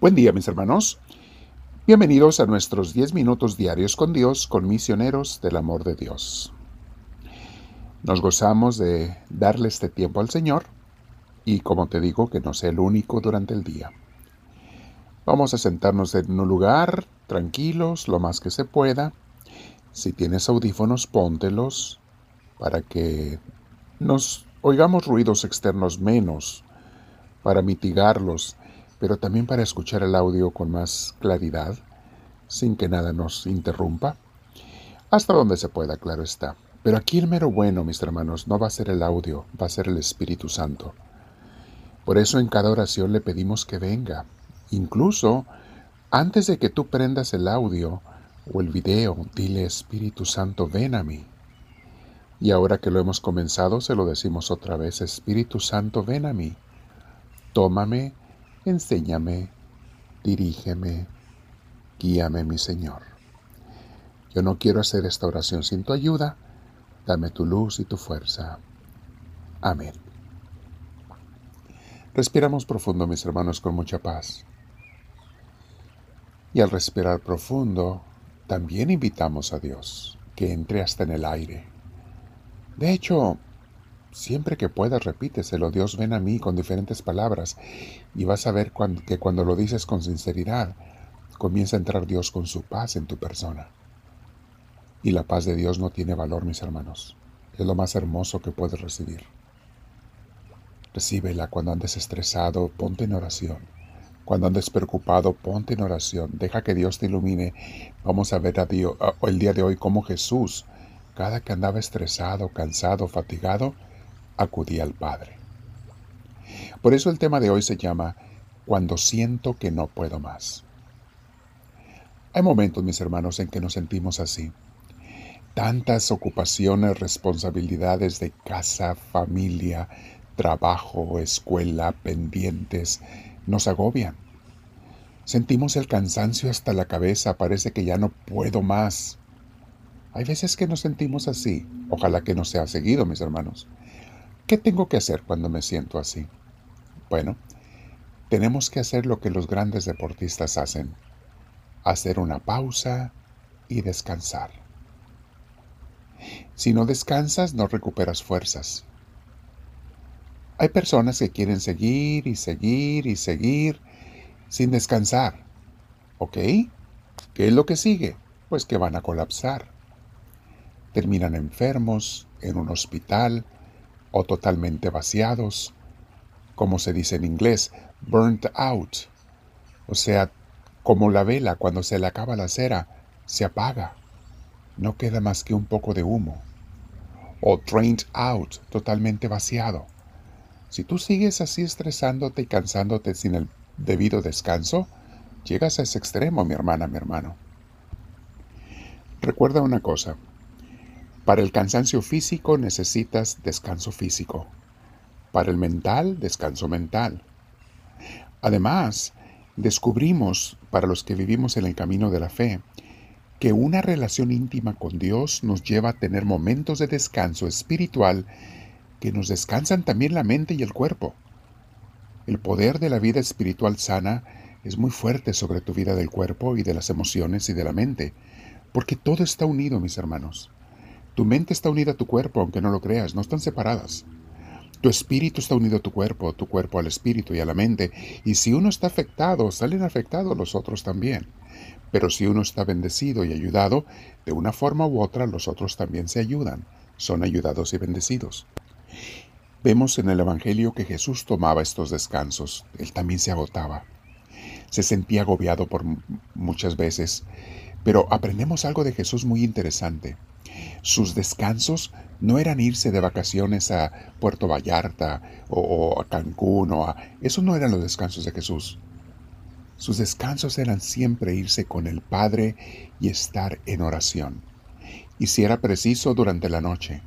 Buen día mis hermanos. Bienvenidos a nuestros 10 minutos diarios con Dios, con misioneros del amor de Dios. Nos gozamos de darle este tiempo al Señor y como te digo, que no sea el único durante el día. Vamos a sentarnos en un lugar tranquilos lo más que se pueda. Si tienes audífonos, póntelos para que nos oigamos ruidos externos menos, para mitigarlos pero también para escuchar el audio con más claridad, sin que nada nos interrumpa. Hasta donde se pueda, claro está. Pero aquí el mero bueno, mis hermanos, no va a ser el audio, va a ser el Espíritu Santo. Por eso en cada oración le pedimos que venga. Incluso antes de que tú prendas el audio o el video, dile Espíritu Santo, ven a mí. Y ahora que lo hemos comenzado, se lo decimos otra vez, Espíritu Santo, ven a mí. Tómame enséñame, dirígeme, guíame, mi Señor. Yo no quiero hacer esta oración sin tu ayuda, dame tu luz y tu fuerza. Amén. Respiramos profundo, mis hermanos, con mucha paz. Y al respirar profundo, también invitamos a Dios que entre hasta en el aire. De hecho, Siempre que puedas, repíteselo. Dios ven a mí con diferentes palabras y vas a ver que cuando lo dices con sinceridad, comienza a entrar Dios con su paz en tu persona. Y la paz de Dios no tiene valor, mis hermanos. Es lo más hermoso que puedes recibir. Recíbela cuando andes estresado, ponte en oración. Cuando andes preocupado, ponte en oración. Deja que Dios te ilumine. Vamos a ver Dios, el día de hoy cómo Jesús, cada que andaba estresado, cansado, fatigado, acudí al Padre. Por eso el tema de hoy se llama Cuando siento que no puedo más. Hay momentos, mis hermanos, en que nos sentimos así. Tantas ocupaciones, responsabilidades de casa, familia, trabajo, escuela, pendientes, nos agobian. Sentimos el cansancio hasta la cabeza, parece que ya no puedo más. Hay veces que nos sentimos así, ojalá que no sea seguido, mis hermanos. ¿Qué tengo que hacer cuando me siento así? Bueno, tenemos que hacer lo que los grandes deportistas hacen, hacer una pausa y descansar. Si no descansas, no recuperas fuerzas. Hay personas que quieren seguir y seguir y seguir sin descansar. ¿Ok? ¿Qué es lo que sigue? Pues que van a colapsar. Terminan enfermos, en un hospital, o totalmente vaciados, como se dice en inglés, burnt out, o sea, como la vela cuando se le acaba la cera, se apaga, no queda más que un poco de humo, o drained out, totalmente vaciado. Si tú sigues así estresándote y cansándote sin el debido descanso, llegas a ese extremo, mi hermana, mi hermano. Recuerda una cosa, para el cansancio físico necesitas descanso físico. Para el mental, descanso mental. Además, descubrimos, para los que vivimos en el camino de la fe, que una relación íntima con Dios nos lleva a tener momentos de descanso espiritual que nos descansan también la mente y el cuerpo. El poder de la vida espiritual sana es muy fuerte sobre tu vida del cuerpo y de las emociones y de la mente, porque todo está unido, mis hermanos. Tu mente está unida a tu cuerpo, aunque no lo creas, no están separadas. Tu espíritu está unido a tu cuerpo, tu cuerpo al espíritu y a la mente, y si uno está afectado, salen afectados los otros también. Pero si uno está bendecido y ayudado, de una forma u otra los otros también se ayudan, son ayudados y bendecidos. Vemos en el Evangelio que Jesús tomaba estos descansos, él también se agotaba, se sentía agobiado por muchas veces, pero aprendemos algo de Jesús muy interesante. Sus descansos no eran irse de vacaciones a Puerto Vallarta o, a Cancún o a... Eso no eran los descansos de Jesús. Sus descansos eran siempre irse con el Padre y estar en oración. Y si era preciso durante la noche.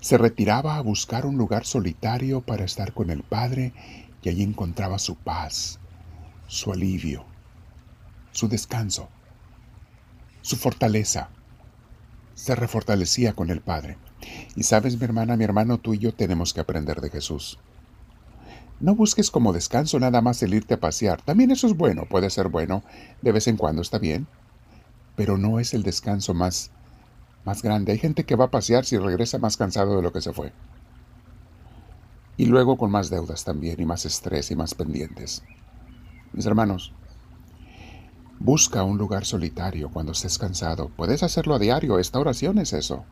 Se retiraba a buscar un lugar solitario para estar con el Padre y allí encontraba su paz, su alivio, su descanso, su fortaleza se refortalecía con el Padre. Y sabes, mi hermana, mi hermano, tú y yo tenemos que aprender de Jesús. No busques como descanso nada más el irte a pasear. También eso es bueno, puede ser bueno, de vez en cuando está bien, pero no es el descanso más más grande. Hay gente que va a pasear si regresa más cansado de lo que se fue. Y luego con más deudas también, y más estrés y más pendientes. Mis hermanos, busca un lugar solitario cuando estés cansado. Puedes hacerlo a diario, esta oración es eso.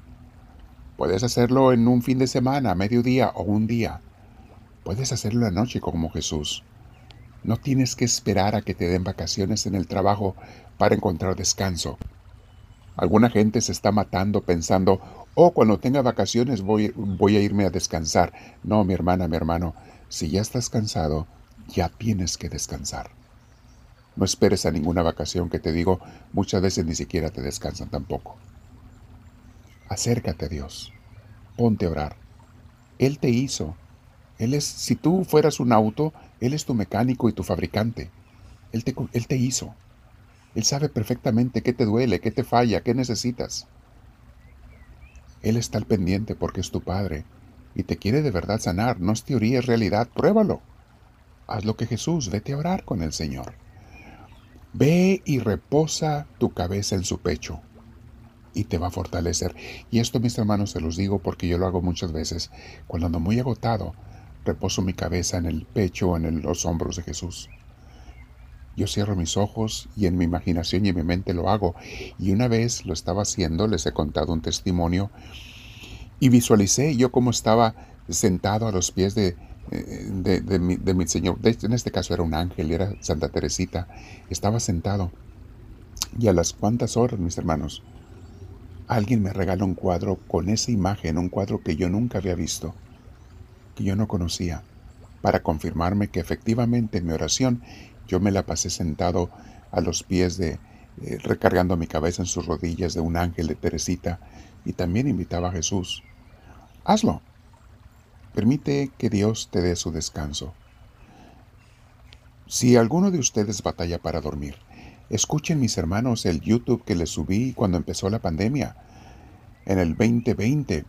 Puedes hacerlo en un fin de semana, mediodía o un día. Puedes hacerlo la noche como Jesús. No tienes que esperar a que te den vacaciones en el trabajo para encontrar descanso. Alguna gente se está matando pensando, oh, cuando tenga vacaciones voy, voy a irme a descansar. No, mi hermana, mi hermano, si ya estás cansado, ya tienes que descansar. No esperes a ninguna vacación que te digo, muchas veces ni siquiera te descansan tampoco. Acércate a Dios, ponte a orar. Él te hizo, él es, si tú fueras un auto, Él es tu mecánico y tu fabricante. Él te, él te hizo. Él sabe perfectamente qué te duele, qué te falla, qué necesitas. Él está al pendiente porque es tu Padre y te quiere de verdad sanar. No es teoría, es realidad. Pruébalo. Haz lo que Jesús, vete a orar con el Señor. Ve y reposa tu cabeza en su pecho y te va a fortalecer. Y esto, mis hermanos, se los digo porque yo lo hago muchas veces. Cuando ando muy agotado, reposo mi cabeza en el pecho o en los hombros de Jesús. Yo cierro mis ojos y en mi imaginación y en mi mente lo hago. Y una vez lo estaba haciendo, les he contado un testimonio y visualicé yo cómo estaba sentado a los pies de, de, mi, de mi, Señor. En este caso era un ángel, era Santa Teresita. Estaba sentado. Y a las cuantas horas, mis hermanos, alguien me regaló un cuadro con esa imagen, un cuadro que yo nunca había visto que yo no conocía, para confirmarme que efectivamente en mi oración yo me la pasé sentado a los pies de, eh, recargando mi cabeza en sus rodillas de un ángel de Teresita y también invitaba a Jesús. Hazlo. Permite que Dios te dé su descanso. Si alguno de ustedes batalla para dormir, escuchen mis hermanos el YouTube que les subí cuando empezó la pandemia. En el 2020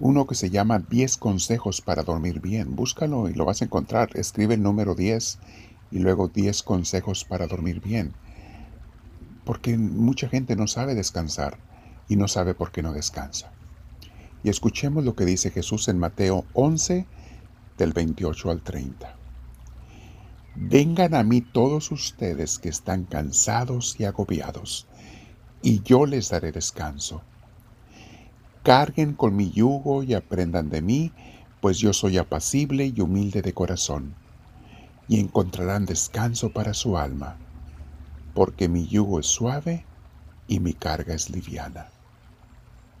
uno que se llama 10 consejos para dormir bien. Búscalo y lo vas a encontrar. Escribe el número 10 y luego 10 consejos para dormir bien. Porque mucha gente no sabe descansar y no sabe por qué no descansa. Y escuchemos lo que dice Jesús en Mateo 11 del 28 al 30. Vengan a mí todos ustedes que están cansados y agobiados, y yo les daré descanso. Carguen con mi yugo y aprendan de mí, pues yo soy apacible y humilde de corazón, y encontrarán descanso para su alma, porque mi yugo es suave y mi carga es liviana.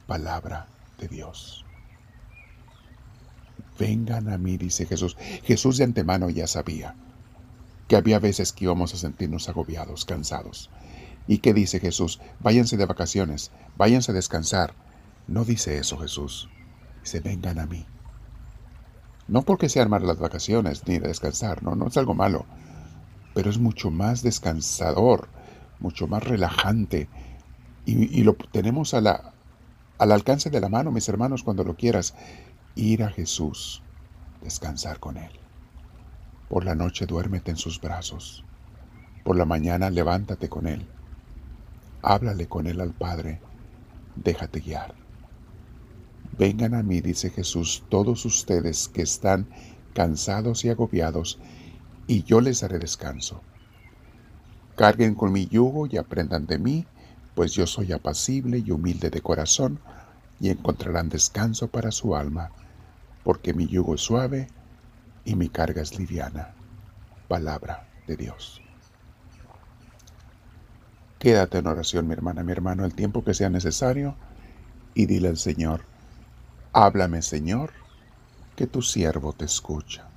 Palabra de Dios. Vengan a mí, dice Jesús. Jesús de antemano ya sabía que había veces que íbamos a sentirnos agobiados, cansados. ¿Y qué dice Jesús? Váyanse de vacaciones, váyanse a descansar, no dice eso Jesús. Dice, vengan a mí. No porque sean malas las vacaciones ni de descansar, no, no es algo malo, pero es mucho más descansador, mucho más relajante y, lo tenemos a la, al alcance de la mano, mis hermanos, cuando lo quieras, ir a Jesús, descansar con Él. Por la noche duérmete en sus brazos, por la mañana levántate con Él, háblale con Él al Padre, déjate guiar. Vengan a mí, dice Jesús, todos ustedes que están cansados y agobiados, y yo les daré descanso. Carguen con mi yugo y aprendan de mí, pues yo soy apacible y humilde de corazón, y encontrarán descanso para su alma, porque mi yugo es suave y mi carga es liviana. Palabra de Dios. Quédate en oración, mi hermana, mi hermano, el tiempo que sea necesario, y dile al Señor, Háblame, Señor, que tu siervo te escucha.